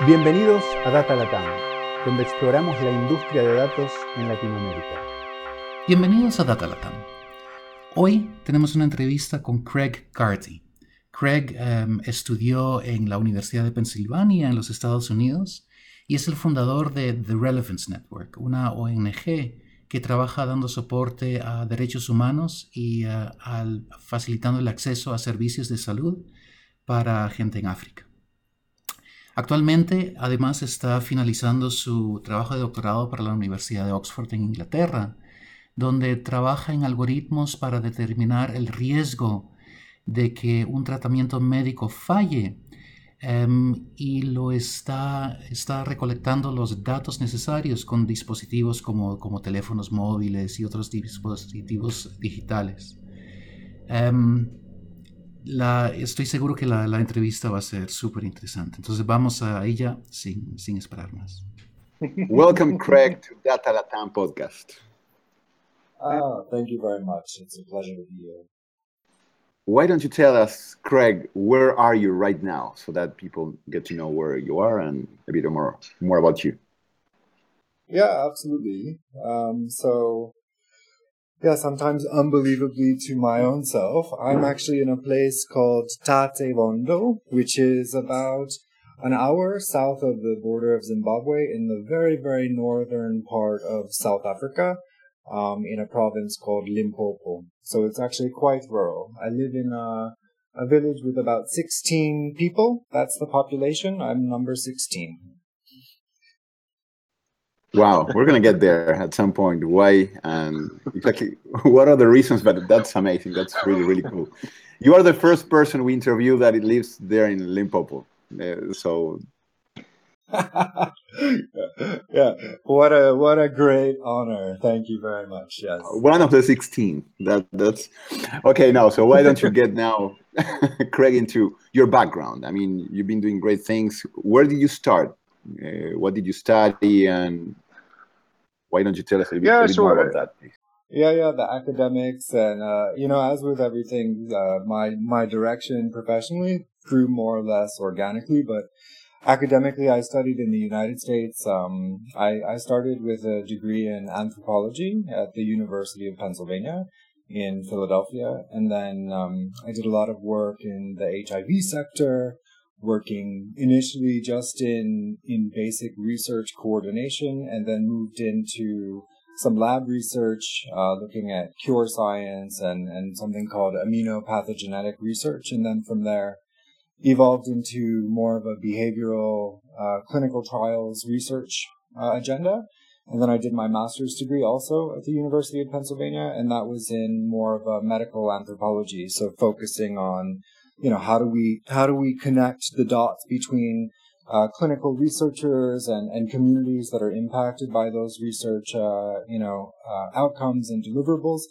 Bienvenidos a Data Latam, donde exploramos la industria de datos en Latinoamérica. Bienvenidos a Data Latam. Hoy tenemos una entrevista con Craig Carty. Craig em, estudió en la Universidad de Pensilvania en los Estados Unidos y es el fundador de The Relevance Network, una ONG que trabaja dando soporte a derechos humanos y eh, facilitando el acceso a servicios de salud para gente en África. Actualmente, además, está finalizando su trabajo de doctorado para la Universidad de Oxford en Inglaterra, donde trabaja en algoritmos para determinar el riesgo de que un tratamiento médico falle em, y lo está, está recolectando los datos necesarios con dispositivos como, como teléfonos móviles y otros dispositivos digitales. Em, la, estoy seguro que la, la entrevista va a ser súper interesante. Entonces vamos a ella sin, sin esperar más. Welcome, Craig, to Data Latam podcast. Oh, thank you very much. It's a pleasure to be here. Why don't you tell us, Craig, where are you right now so that people get to know where you are and a bit more, more about you? Yeah, absolutely. Um, so yeah, sometimes unbelievably to my own self, I'm actually in a place called Tate Bondo, which is about an hour south of the border of Zimbabwe in the very, very northern part of South Africa, um, in a province called Limpopo. So it's actually quite rural. I live in a, a village with about 16 people. That's the population. I'm number 16. Wow, we're gonna get there at some point. Why and exactly what are the reasons? But that's amazing. That's really really cool. You are the first person we interview that lives there in Limpopo. Uh, so yeah, what a what a great honor. Thank you very much. Yes, one of the sixteen. That that's okay. Now, so why don't you get now, Craig, into your background? I mean, you've been doing great things. Where did you start? Uh, what did you study, and why don't you tell us a, bit, yeah, bit sure. more about that? Please? Yeah, yeah, the academics, and uh, you know, as with everything, uh, my my direction professionally grew more or less organically, but academically, I studied in the United States. Um, I, I started with a degree in anthropology at the University of Pennsylvania in Philadelphia, and then um, I did a lot of work in the HIV sector, working initially just in in basic research coordination, and then moved into some lab research, uh, looking at cure science and and something called immunopathogenetic research, and then from there evolved into more of a behavioral uh, clinical trials research uh, agenda. And then I did my master's degree also at the University of Pennsylvania, and that was in more of a medical anthropology, so focusing on, you know, how do we how do we connect the dots between uh, clinical researchers and, and communities that are impacted by those research, uh, you know, uh, outcomes and deliverables,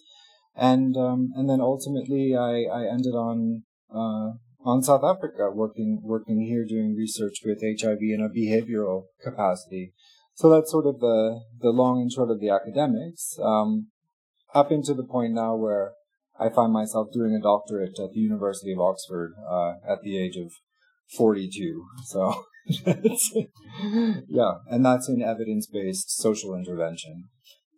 and um, and then ultimately I, I ended on uh, on South Africa, working working here doing research with HIV in a behavioral capacity. So that's sort of the the long and short of the academics. Um, up into the point now where I find myself doing a doctorate at the University of Oxford uh, at the age of 42. So yeah, and that's in evidence based social intervention.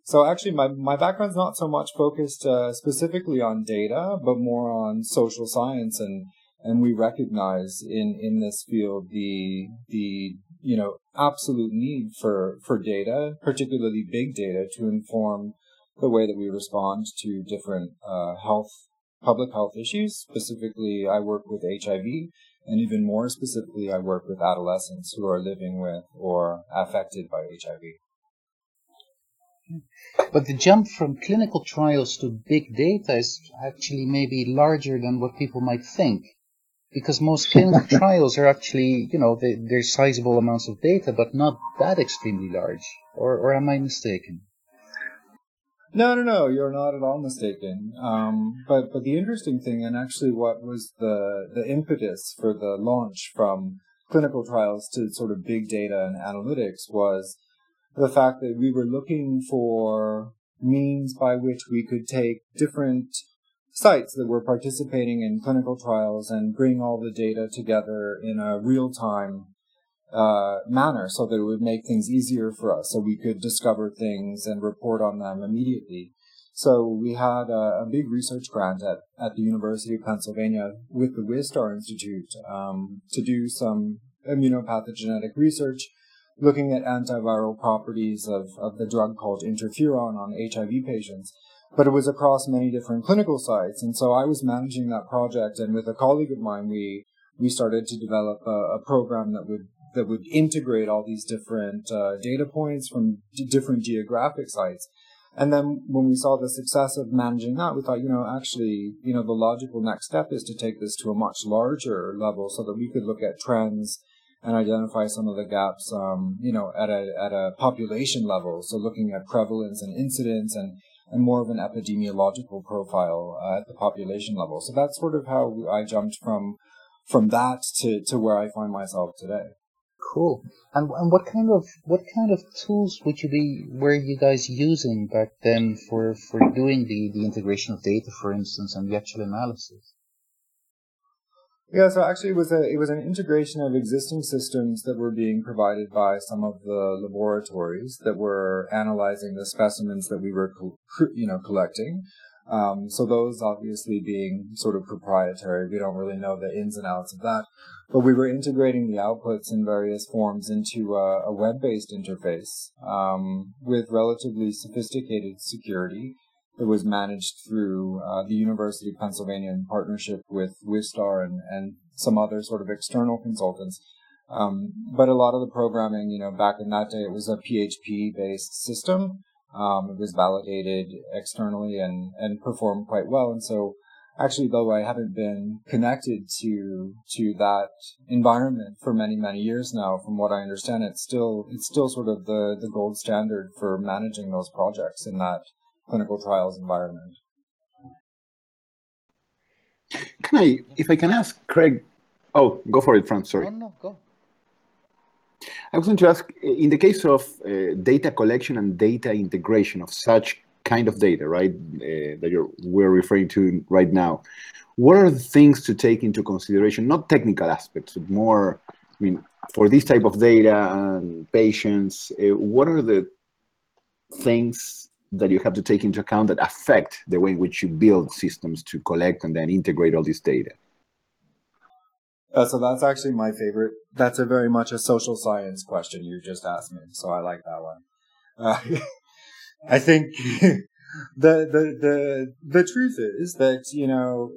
So actually, my, my background's not so much focused uh, specifically on data, but more on social science and and we recognize in in this field the the you know absolute need for for data, particularly big data, to inform the way that we respond to different uh, health public health issues. Specifically, I work with HIV, and even more specifically, I work with adolescents who are living with or affected by HIV. But the jump from clinical trials to big data is actually maybe larger than what people might think because most clinical trials are actually, you know, they, they're sizable amounts of data, but not that extremely large. Or, or am I mistaken? No, no, no. You're not at all mistaken. Um, but but the interesting thing, and actually, what was the the impetus for the launch from clinical trials to sort of big data and analytics was the fact that we were looking for means by which we could take different sites that were participating in clinical trials and bring all the data together in a real time uh, manner so that it would make things easier for us so we could discover things and report on them immediately. So we had a, a big research grant at, at the University of Pennsylvania with the Wistar Institute um, to do some immunopathogenetic research looking at antiviral properties of, of the drug called interferon on HIV patients. But it was across many different clinical sites. And so I was managing that project and with a colleague of mine, we, we started to develop a, a program that would that would integrate all these different uh, data points from d- different geographic sites. And then when we saw the success of managing that, we thought, you know, actually, you know, the logical next step is to take this to a much larger level so that we could look at trends and identify some of the gaps, um, you know, at a at a population level. So looking at prevalence and incidence and and more of an epidemiological profile uh, at the population level. So that's sort of how I jumped from from that to to where I find myself today. Cool. And and what kind of what kind of tools would you be were you guys using back then for for doing the the integration of data, for instance, and the actual analysis? Yeah, so actually it was a it was an integration of existing systems that were being provided by some of the laboratories that were analyzing the specimens that we were you know collecting. Um, so those obviously being sort of proprietary, we don't really know the ins and outs of that. But we were integrating the outputs in various forms into a, a web-based interface um, with relatively sophisticated security that was managed through uh, the University of Pennsylvania in partnership with Wistar and, and some other sort of external consultants. Um, but a lot of the programming, you know, back in that day, it was a PHP-based system. Um, it was validated externally and, and performed quite well. And so actually, though I haven't been connected to, to that environment for many, many years now, from what I understand, it's still, it's still sort of the, the gold standard for managing those projects in that clinical trials environment. Can I, if I can ask Craig, oh, go for it, Franz, sorry. No, no, go. I was going to ask, in the case of uh, data collection and data integration of such kind of data, right, uh, that you're, we're referring to right now, what are the things to take into consideration, not technical aspects, but more, I mean, for this type of data and patients, uh, what are the things that you have to take into account that affect the way in which you build systems to collect and then integrate all this data? Uh, so that's actually my favorite. That's a very much a social science question you just asked me. So I like that one. Uh, I think the, the, the, the truth is that, you know,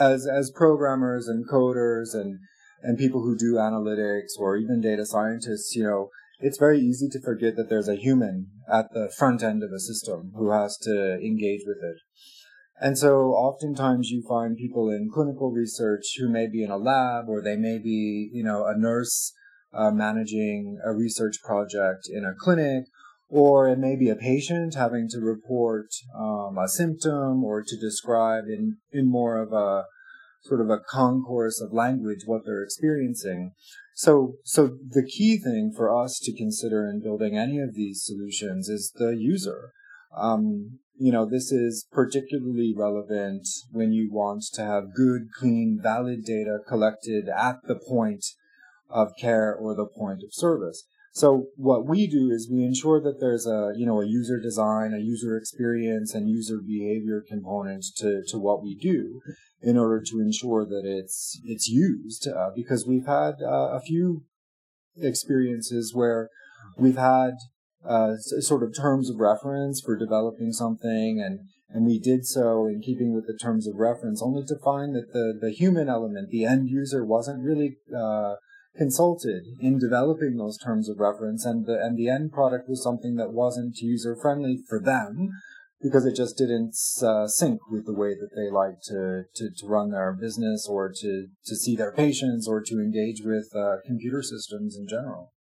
as, as programmers and coders and, and people who do analytics or even data scientists, you know, it's very easy to forget that there's a human at the front end of a system who has to engage with it. And so oftentimes you find people in clinical research who may be in a lab or they may be, you know, a nurse uh, managing a research project in a clinic, or it may be a patient having to report um, a symptom or to describe in, in more of a sort of a concourse of language what they're experiencing. So, so the key thing for us to consider in building any of these solutions is the user. Um, you know, this is particularly relevant when you want to have good, clean, valid data collected at the point of care or the point of service. So what we do is we ensure that there's a, you know, a user design, a user experience and user behavior component to, to what we do in order to ensure that it's, it's used, uh, because we've had uh, a few experiences where we've had uh, sort of terms of reference for developing something and and we did so in keeping with the terms of reference only to find that the the human element the end user wasn't really uh, consulted in developing those terms of reference and the and the end product was something that wasn't user friendly for them because it just didn't uh, sync with the way that they like to, to, to run their business or to, to see their patients or to engage with uh, computer systems in general.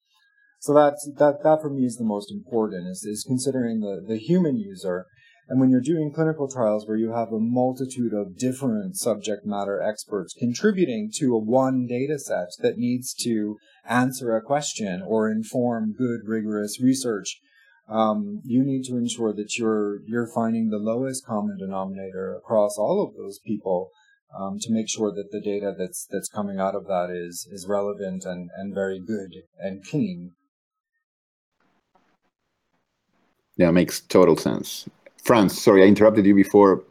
So that's, that, that for me is the most important is, is considering the, the human user and when you're doing clinical trials where you have a multitude of different subject matter experts contributing to a one data set that needs to answer a question or inform good, rigorous research, um, you need to ensure that you're, you're finding the lowest common denominator across all of those people um, to make sure that the data that's that's coming out of that is is relevant and and very good and clean. Yeah, makes total sense. Franz, sorry, I interrupted you before.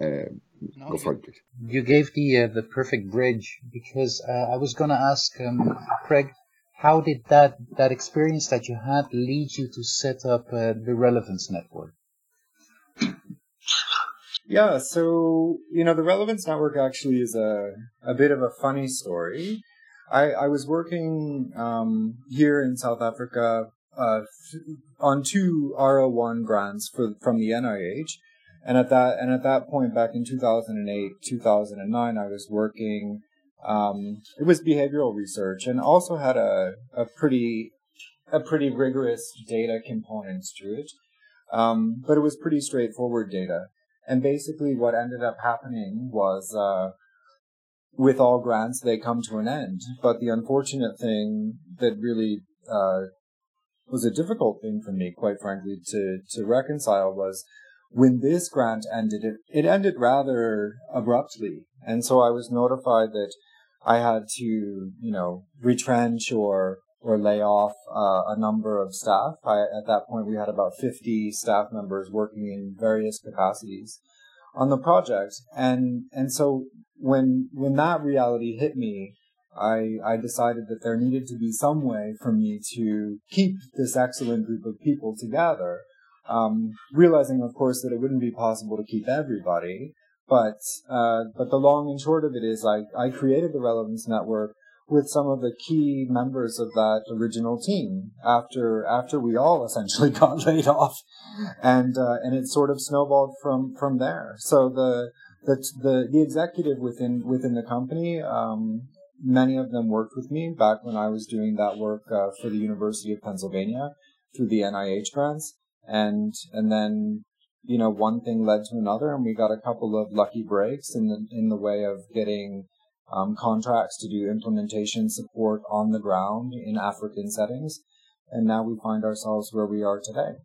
Uh, no, go for you, it, please. You gave the uh, the perfect bridge because uh, I was going to ask um, Craig, how did that that experience that you had lead you to set up uh, the Relevance Network? Yeah, so you know the Relevance Network actually is a a bit of a funny story. I, I was working um, here in South Africa uh, on two R01 grants for from the NIH, and at that and at that point back in 2008 2009 I was working. Um, it was behavioral research and also had a a pretty a pretty rigorous data component to it, um, but it was pretty straightforward data. And basically, what ended up happening was. Uh, with all grants, they come to an end. But the unfortunate thing that really uh, was a difficult thing for me, quite frankly, to, to reconcile was when this grant ended, it, it ended rather abruptly. And so I was notified that I had to, you know, retrench or, or lay off uh, a number of staff. I, at that point, we had about 50 staff members working in various capacities on the project. And, and so when, when that reality hit me, I, I decided that there needed to be some way for me to keep this excellent group of people together. Um, realizing, of course, that it wouldn't be possible to keep everybody. But, uh, but the long and short of it is I, I created the Relevance Network with some of the key members of that original team after, after we all essentially got laid off. And, uh, and it sort of snowballed from, from there. So the, the, the, the executive within, within the company, um, many of them worked with me back when I was doing that work uh, for the University of Pennsylvania through the NIH grants, and and then you know one thing led to another, and we got a couple of lucky breaks in the in the way of getting um, contracts to do implementation support on the ground in African settings, and now we find ourselves where we are today.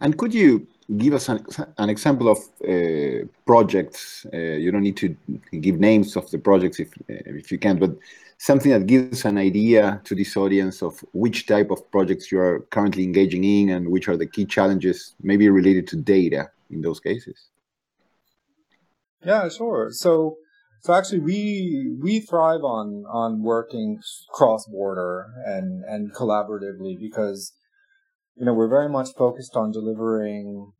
And could you give us an, an example of uh, projects. Uh, you don't need to give names of the projects if, uh, if you can, but something that gives an idea to this audience of which type of projects you are currently engaging in and which are the key challenges, maybe related to data in those cases. Yeah, sure. So, so actually, we we thrive on on working cross border and and collaboratively because you know, we're very much focused on delivering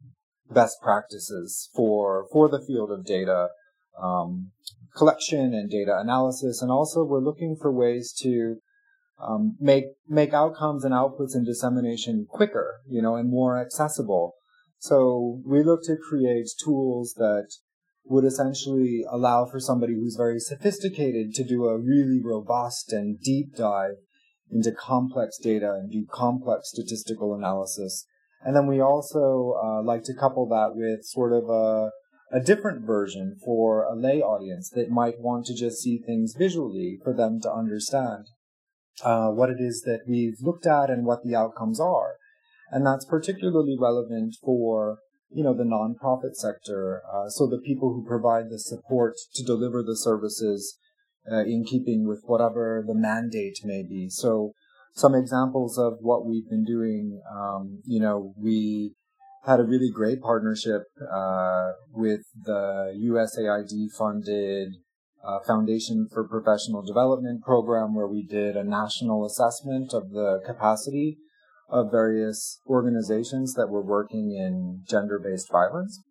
best practices for for the field of data um, collection and data analysis, and also we're looking for ways to um, make make outcomes and outputs and dissemination quicker, you know, and more accessible. So we look to create tools that would essentially allow for somebody who's very sophisticated to do a really robust and deep dive into complex data and do complex statistical analysis. And then we also uh, like to couple that with sort of a, a different version for a lay audience that might want to just see things visually for them to understand uh, what it is that we've looked at and what the outcomes are. And that's particularly relevant for you know the nonprofit sector, uh, so the people who provide the support to deliver the services uh, in keeping with whatever the mandate may be. So some examples of what we've been doing, um, you know, we had a really great partnership uh, with the USAID funded uh, Foundation for Professional Development program where we did a national assessment of the capacity of various organizations that were working in gender-based violence.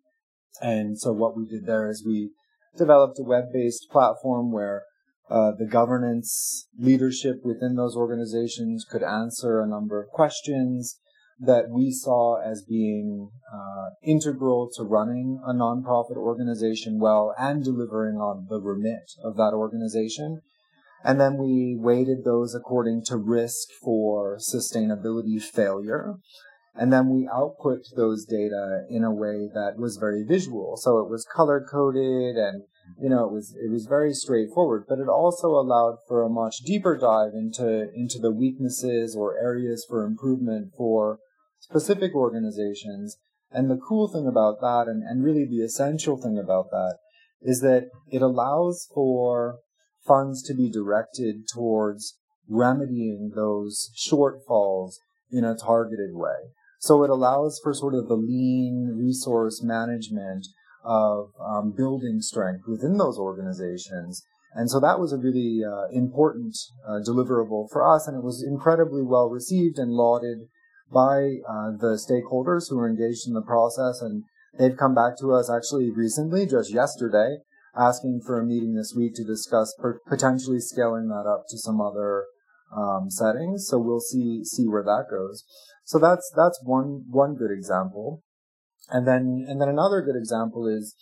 And so what we did there is we developed a web-based platform where uh, the governance leadership within those organizations could answer a number of questions that we saw as being uh, integral to running a nonprofit organization well and delivering on the remit of that organization. And then we weighted those according to risk for sustainability failure. And then we output those data in a way that was very visual. So it was color coded and you know, it was it was very straightforward, but it also allowed for a much deeper dive into into the weaknesses or areas for improvement for specific organizations, And the cool thing about that, and, and really the essential thing about that, is that it allows for funds to be directed towards remedying those shortfalls in a targeted way. So it allows for sort of the lean resource management of um, building strength within those organizations. And so that was a really uh, important uh, deliverable for us, and it was incredibly well received and lauded by uh, the stakeholders who were engaged in the process. And they've come back to us actually recently, just yesterday, asking for a meeting this week to discuss per- potentially scaling that up to some other um, settings. So we'll see see where that goes. So that's that's one one good example, and then and then another good example is,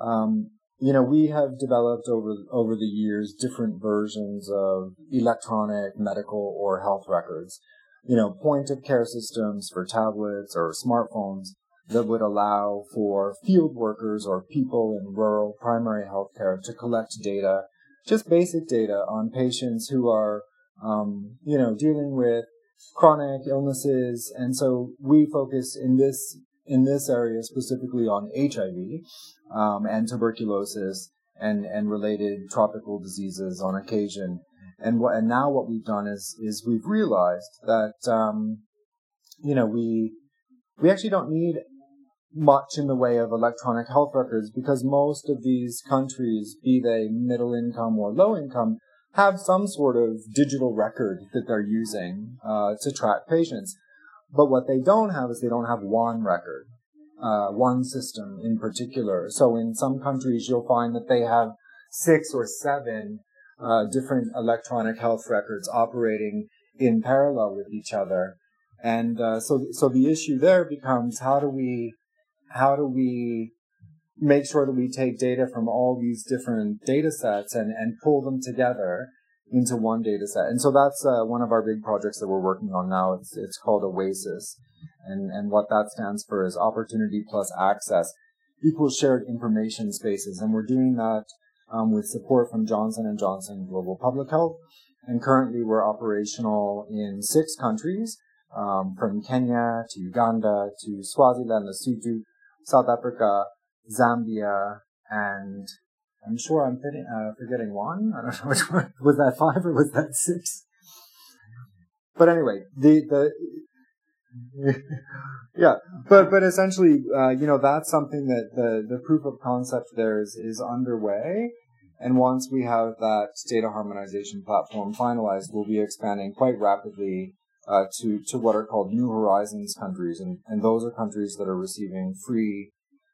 um, you know, we have developed over over the years different versions of electronic medical or health records, you know, point of care systems for tablets or smartphones that would allow for field workers or people in rural primary health care to collect data, just basic data on patients who are, um, you know, dealing with chronic illnesses. And so we focus in this in this area specifically on HIV um, and tuberculosis and and related tropical diseases on occasion. And what and now what we've done is is we've realized that um, you know we we actually don't need much in the way of electronic health records because most of these countries, be they middle income or low income, have some sort of digital record that they're using uh, to track patients. But what they don't have is they don't have one record, uh, one system in particular. So in some countries, you'll find that they have six or seven uh, different electronic health records operating in parallel with each other. And uh, so, so the issue there becomes how do we, how do we make sure that we take data from all these different data sets and, and pull them together into one data set. And so that's uh, one of our big projects that we're working on now. It's, it's called OASIS. And, and what that stands for is Opportunity Plus Access, equals Shared Information Spaces. And we're doing that um, with support from Johnson & Johnson Global Public Health. And currently we're operational in six countries, um, from Kenya to Uganda to Swaziland, Lesotho, South Africa, Zambia, and I'm sure I'm fitting, uh, forgetting one. I don't know which one. Was that five or was that six? But anyway, the, the, yeah, but, but essentially, uh, you know, that's something that the, the proof of concept there is, is underway. And once we have that data harmonization platform finalized, we'll be expanding quite rapidly uh, to to what are called New Horizons countries, and, and those are countries that are receiving free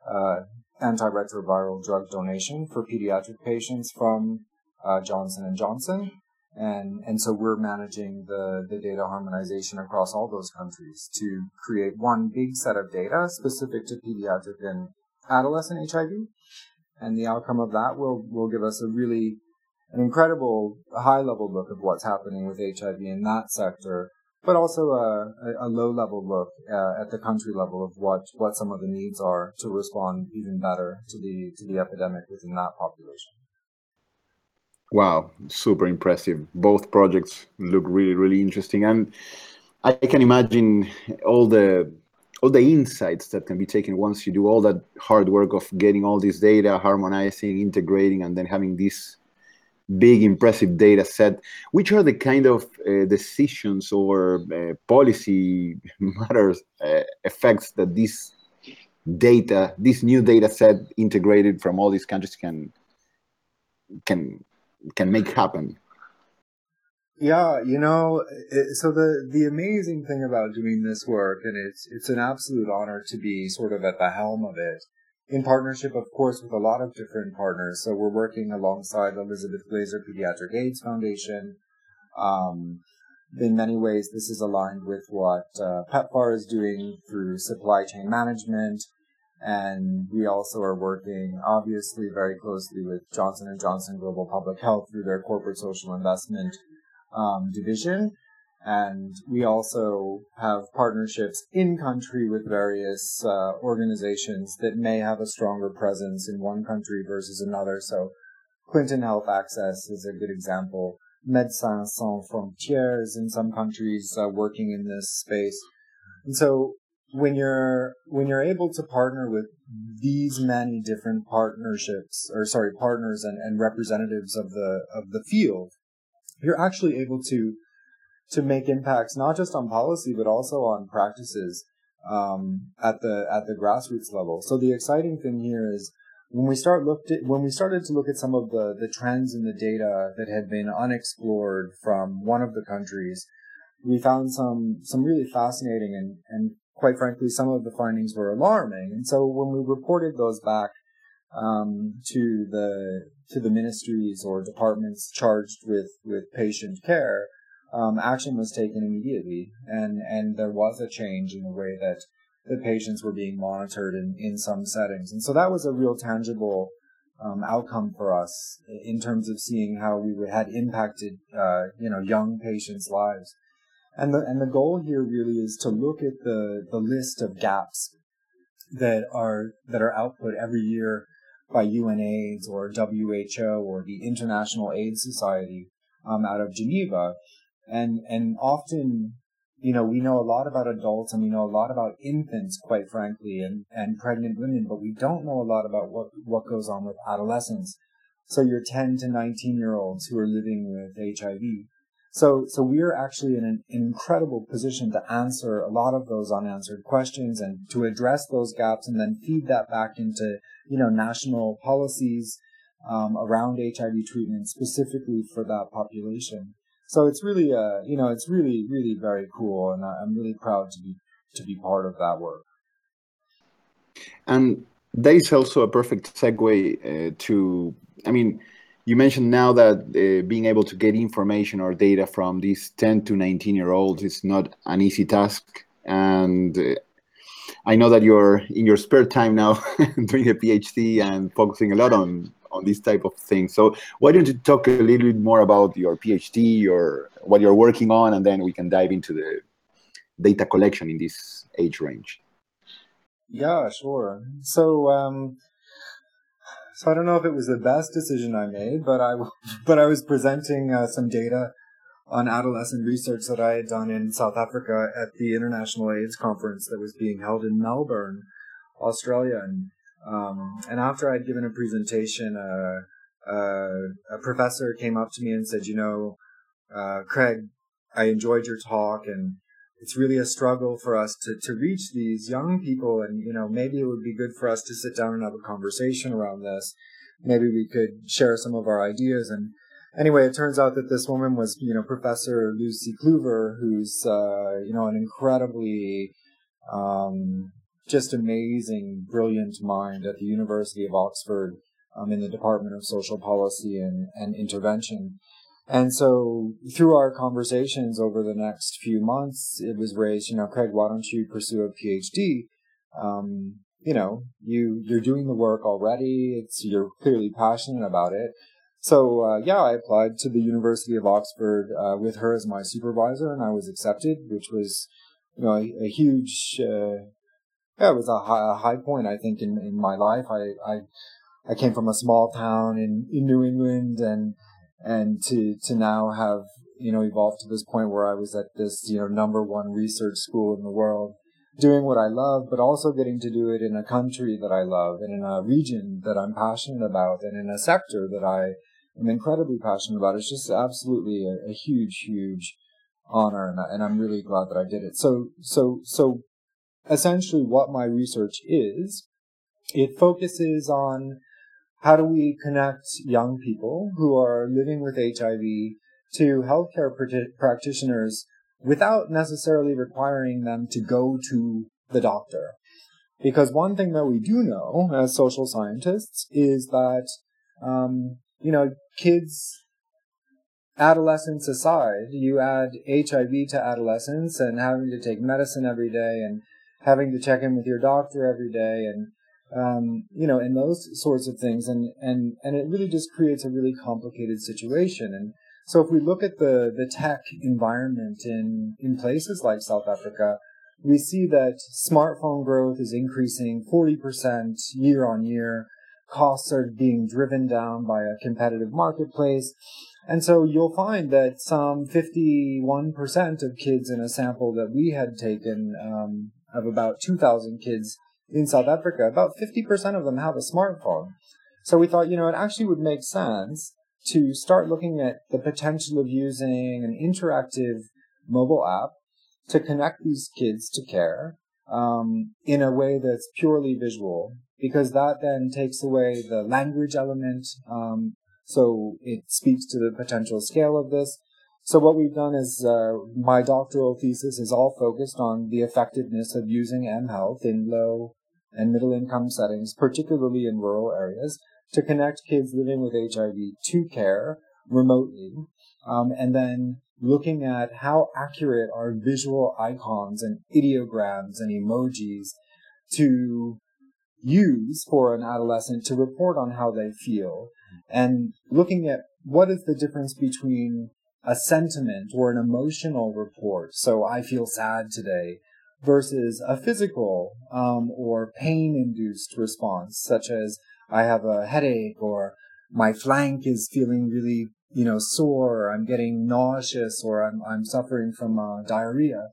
uh, antiretroviral drug donation for pediatric patients from uh, Johnson and Johnson, and and so we're managing the the data harmonization across all those countries to create one big set of data specific to pediatric and adolescent HIV, and the outcome of that will will give us a really an incredible high level look of what's happening with HIV in that sector but also a, a low level look uh, at the country level of what, what some of the needs are to respond even better to the to the epidemic within that population. Wow, super impressive. Both projects look really really interesting, and I can imagine all the all the insights that can be taken once you do all that hard work of getting all this data, harmonizing, integrating, and then having this big impressive data set. Which are the kind of uh, decisions or uh, policy matters uh, effects that this data this new data set integrated from all these countries can can can make happen? Yeah you know it, so the the amazing thing about doing this work and it's it's an absolute honor to be sort of at the helm of it in partnership, of course, with a lot of different partners. So we're working alongside Elizabeth Glaser Pediatric AIDS Foundation. Um, in many ways, this is aligned with what uh, PEPFAR is doing through supply chain management. And we also are working, obviously, very closely with Johnson & Johnson Global Public Health through their corporate social investment um, division. And we also have partnerships in country with various uh, organizations that may have a stronger presence in one country versus another. So Clinton Health Access is a good example. Médecins Sans Frontières in some countries uh, working in this space. And so when you're when you're able to partner with these many different partnerships or sorry partners and, and representatives of the of the field you're actually able to to make impacts not just on policy but also on practices um, at the at the grassroots level so the exciting thing here is when we start looked at when we started to look at some of the the trends in the data that had been unexplored from one of the countries we found some some really fascinating and and quite frankly, some of the findings were alarming. And so when we reported those back um, to the to the ministries or departments charged with with patient care, um, action was taken immediately, and and there was a change in the way that the patients were being monitored in in some settings, and so that was a real tangible. Um, outcome for us in terms of seeing how we had impacted, uh, you know, young patients' lives. And the and the goal here really is to look at the the list of gaps that are that are output every year by UNAIDS or WHO or the International AIDS Society um, out of Geneva, and and often you know we know a lot about adults and we know a lot about infants, quite frankly, and and pregnant women, but we don't know a lot about what what goes on with adolescents. So your 10 to 19 year olds who are living with HIV so, so we are actually in an, incredible position to answer a lot of those unanswered questions and to address those gaps and then feed that back into, you know, national policies um, around HIV treatment specifically for that population. So it's really, uh, you know, it's really, really very cool, and I'm really proud to be to be part of that work. And that is also a perfect segue uh, to, I mean, you mentioned now that uh, being able to get information or data from these 10 to 19 year olds is not an easy task and uh, i know that you're in your spare time now doing a phd and focusing a lot on on this type of thing. So why don't you talk a little bit more about your phd or what you're working on and then we can dive into the data collection in this age range? Yeah sure. So um, so I don't know if it was the best decision I made, but I but I was presenting uh, some data on adolescent research that I had done in South Africa at the International AIDS conference that was being held in Melbourne, Australia, and um, and after I'd given a presentation, uh, uh, a professor came up to me and said, "You know, uh, Craig, I enjoyed your talk, and it's really a struggle for us to, to reach these young people and you know maybe it would be good for us to sit down and have a conversation around this. Maybe we could share some of our ideas. And anyway it turns out that this woman was you know professor Lucie Cluver who's uh, you know an incredibly um, just amazing brilliant mind at the university of oxford um, in the department of social policy and, and intervention and so through our conversations over the next few months, it was raised, you know, Craig, why don't you pursue a PhD? Um, you know, you, you're doing the work already. It's, you're clearly passionate about it. So, uh, yeah, I applied to the University of Oxford, uh, with her as my supervisor and I was accepted, which was, you know, a, a huge, uh, yeah, it was a high, a high point, I think, in, in my life. I, I, I came from a small town in, in New England and, and to to now have you know evolved to this point where I was at this you know number one research school in the world, doing what I love, but also getting to do it in a country that I love and in a region that I'm passionate about and in a sector that I am incredibly passionate about. It's just absolutely a, a huge, huge honor, and, I, and I'm really glad that I did it. So, so, so, essentially, what my research is, it focuses on how do we connect young people who are living with HIV to healthcare practitioners without necessarily requiring them to go to the doctor? Because one thing that we do know as social scientists is that, um, you know, kids, adolescence aside, you add HIV to adolescence and having to take medicine every day and having to check in with your doctor every day and um, you know, and those sorts of things, and and and it really just creates a really complicated situation. And so, if we look at the the tech environment in in places like South Africa, we see that smartphone growth is increasing 40% year on year. Costs are being driven down by a competitive marketplace. And so you'll find that some 51% of kids in a sample that we had taken um, of about 2,000 kids in South Africa, about 50% of them have a smartphone. So we thought, you know, it actually would make sense to start looking at the potential of using an interactive mobile app to connect these kids to care um, in a way that's purely visual, because that then takes away the language element. Um, so it speaks to the potential scale of this. So what we've done is uh, my doctoral thesis is all focused on the effectiveness of using M Health in low and middle income settings, particularly in rural areas, to connect kids living with HIV to care remotely, um, and then looking at how accurate are visual icons and ideograms and emojis to use for an adolescent to report on how they feel, and looking at what is the difference between a sentiment or an emotional report. So I feel sad today versus a physical um, or pain induced response, such as I have a headache or my flank is feeling really, you know, sore, or I'm getting nauseous, or I'm, I'm suffering from uh, diarrhea.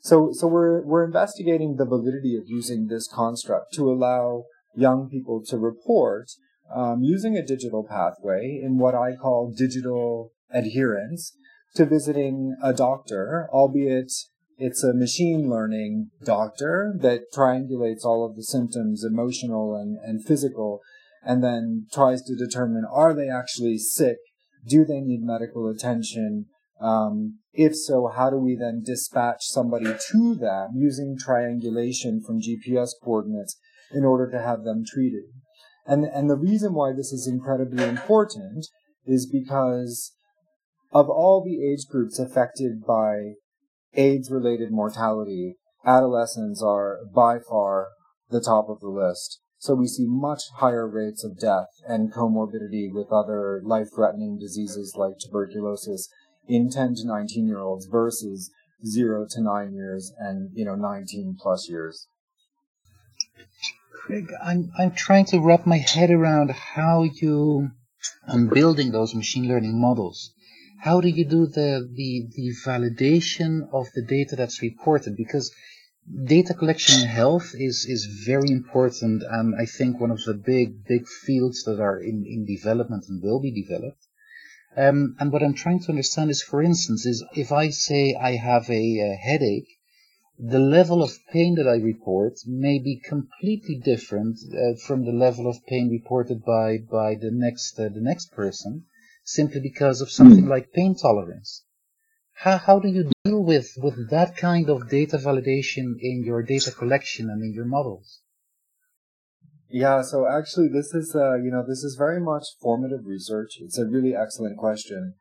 So, so we're, we're investigating the validity of using this construct to allow young people to report um, using a digital pathway in what I call digital adherence to visiting a doctor, albeit it's a machine learning doctor that triangulates all of the symptoms, emotional and, and physical, and then tries to determine are they actually sick? Do they need medical attention? Um, if so, how do we then dispatch somebody to them using triangulation from GPS coordinates in order to have them treated? And, and the reason why this is incredibly important is because of all the age groups affected by AIDS related mortality, adolescents are by far the top of the list. So we see much higher rates of death and comorbidity with other life threatening diseases like tuberculosis in 10 to 19 year olds versus 0 to 9 years and, you know, 19 plus years. Craig, I'm, I'm trying to wrap my head around how you, I'm building those machine learning models how do you do the, the, the validation of the data that's reported? Because data collection in health is, is very important and I think one of the big, big fields that are in, in development and will be developed. Um, and what I'm trying to understand is, for instance, is if I say I have a, a headache, the level of pain that I report may be completely different uh, from the level of pain reported by, by the next, uh, the next person simply because of something mm. like pain tolerance. How, how do you deal with, with that kind of data validation in your data collection and in your models? Yeah, so actually this is, uh, you know, this is very much formative research. It's a really excellent question.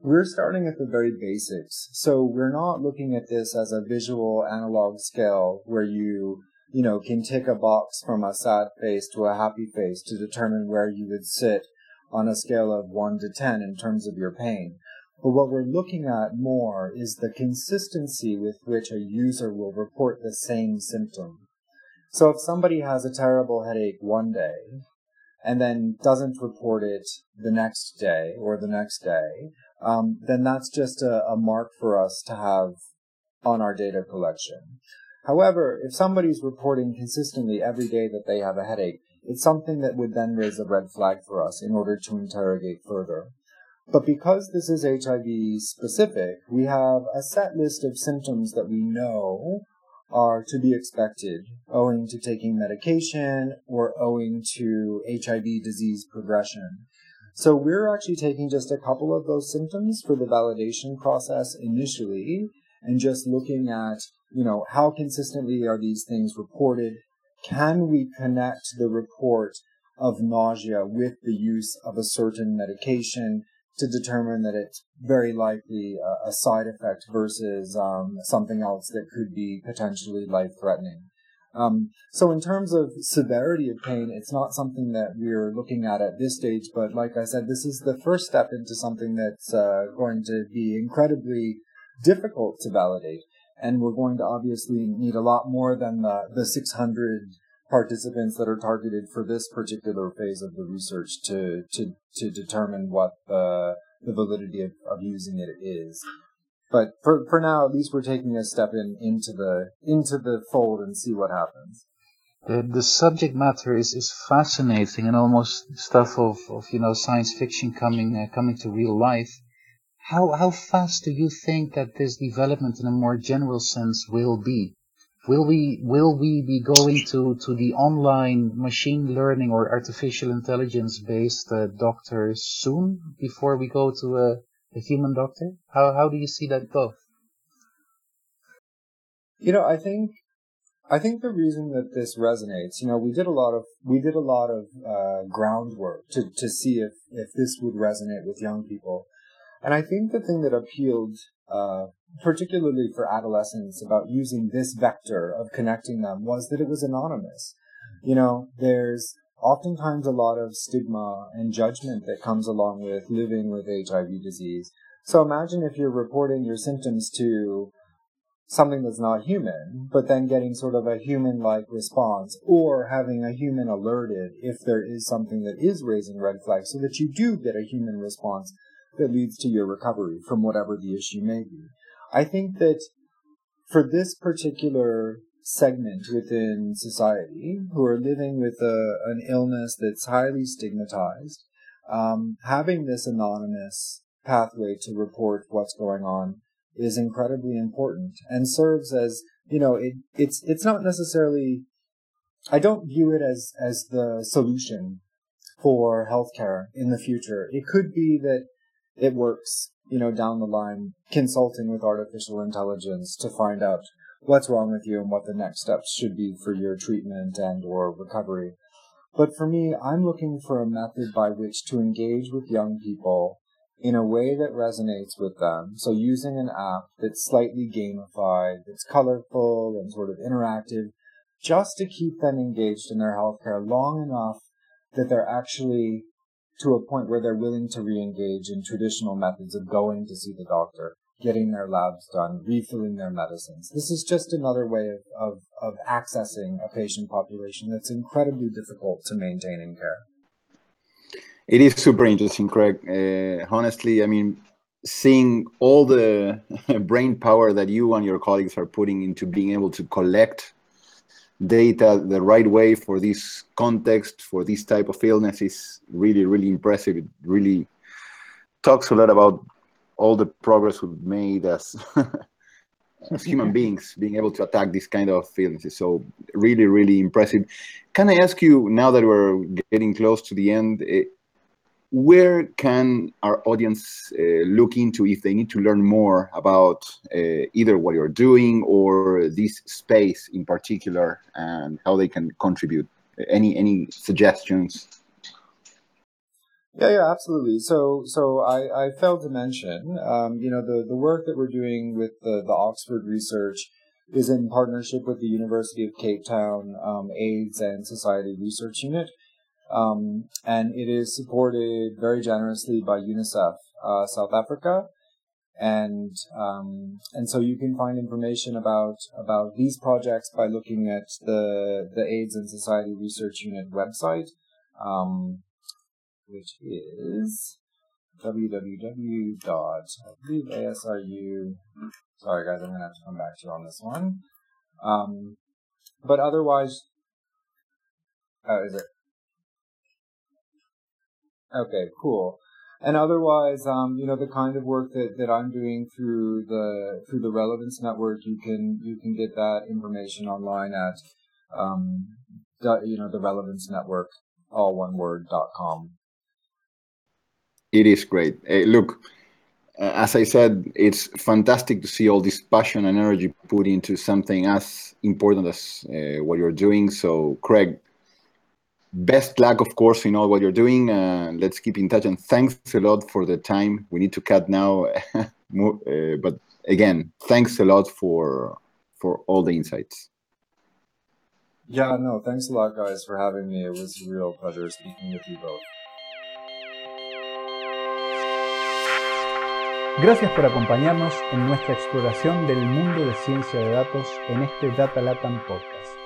We're starting at the very basics. So we're not looking at this as a visual analog scale where you, you know, can tick a box from a sad face to a happy face to determine where you would sit on a scale of 1 to 10 in terms of your pain. But what we're looking at more is the consistency with which a user will report the same symptom. So if somebody has a terrible headache one day and then doesn't report it the next day or the next day, um, then that's just a, a mark for us to have on our data collection. However, if somebody's reporting consistently every day that they have a headache, it's something that would then raise a red flag for us in order to interrogate further. But because this is HIV specific, we have a set list of symptoms that we know are to be expected owing to taking medication or owing to HIV disease progression. So we're actually taking just a couple of those symptoms for the validation process initially and just looking at, you know, how consistently are these things reported? Can we connect the report of nausea with the use of a certain medication to determine that it's very likely a, a side effect versus um, something else that could be potentially life threatening? Um, so in terms of severity of pain, it's not something that we're looking at at this stage, but like I said, this is the first step into something that's uh, going to be incredibly difficult to validate and we're going to obviously need a lot more than the, the 600 participants that are targeted for this particular phase of the research to to to determine what the the validity of, of using it is. but for for now, at least we're taking a step in into the into the fold and see what happens. The, the subject matter is, is fascinating and almost stuff of, of you know science fiction coming uh, coming to real life. How how fast do you think that this development in a more general sense will be? Will we will we be going to, to the online machine learning or artificial intelligence based uh, doctors soon before we go to a, a human doctor? How how do you see that go? You know, I think I think the reason that this resonates, you know, we did a lot of we did a lot of uh, groundwork to to see if if this would resonate with young people, and I think the thing that appealed, uh, particularly for adolescents, about using this vector of connecting them was that it was anonymous. You know, there's oftentimes a lot of stigma and judgment that comes along with living with HIV disease. So imagine if you're reporting your symptoms to something that's not human, but then getting sort of a human like response or having a human alerted if there is something that is raising red flags so that you do get a human response that leads to your recovery from whatever the issue may be. I think that for this particular segment within society who are living with a, an illness that's highly stigmatized, um, having this anonymous pathway to report what's going on is incredibly important and serves as you know it, it's it's not necessarily I don't view it as as the solution for healthcare in the future. It could be that it works, you know, down the line, consulting with artificial intelligence to find out what's wrong with you and what the next steps should be for your treatment and or recovery. But for me, I'm looking for a method by which to engage with young people in a way that resonates with them. So using an app that's slightly gamified, that's colorful and sort of interactive, just to keep them engaged in their healthcare long enough that they're actually to a point where they're willing to re-engage in traditional methods of going to see the doctor, getting their labs done, refilling their medicines. This is just another way of, of, of accessing a patient population that's incredibly difficult to maintain in care. It is super interesting, Craig. Uh, honestly, I mean, seeing all the brain power that you and your colleagues are putting into being able to collect data the right way for this context, for this type of illness is really, really impressive. It really talks a lot about all the progress we've made as as human beings being able to attack this kind of illnesses. So really, really impressive. Can I ask you now that we're getting close to the end? Eh, Where can our audience uh, look into if they need to learn more about uh, either what you're doing or this space in particular and how they can contribute? Any any suggestions? Yeah yeah absolutely. So so i i failed to mention um, you know the the work that we're doing with the the oxford research is in partnership with the university of cape town um, aids and society research unit um, and it is supported very generously by UNICEF uh, South Africa, and um, and so you can find information about about these projects by looking at the the AIDS and Society Research Unit website, um, which is www dot ASRU. Sorry guys, I'm gonna have to come back to you on this one. Um, but otherwise, uh, is it Okay, cool. And otherwise, um, you know, the kind of work that, that I'm doing through the through the Relevance Network, you can you can get that information online at um, the, you know the Relevance Network, all one word dot com. It is great. Hey, look, as I said, it's fantastic to see all this passion and energy put into something as important as uh, what you're doing. So, Craig, best luck, of course, in all what you're doing. Uh, let's keep in touch. And thanks a lot for the time. We need to cut now. uh, but again, thanks a lot for for all the insights. Yeah, no, thanks a lot, guys, for having me. It was a real pleasure speaking with you both. Gracias por acompañarnos en nuestra exploración del mundo de ciencia de datos en este Data Latam Podcast.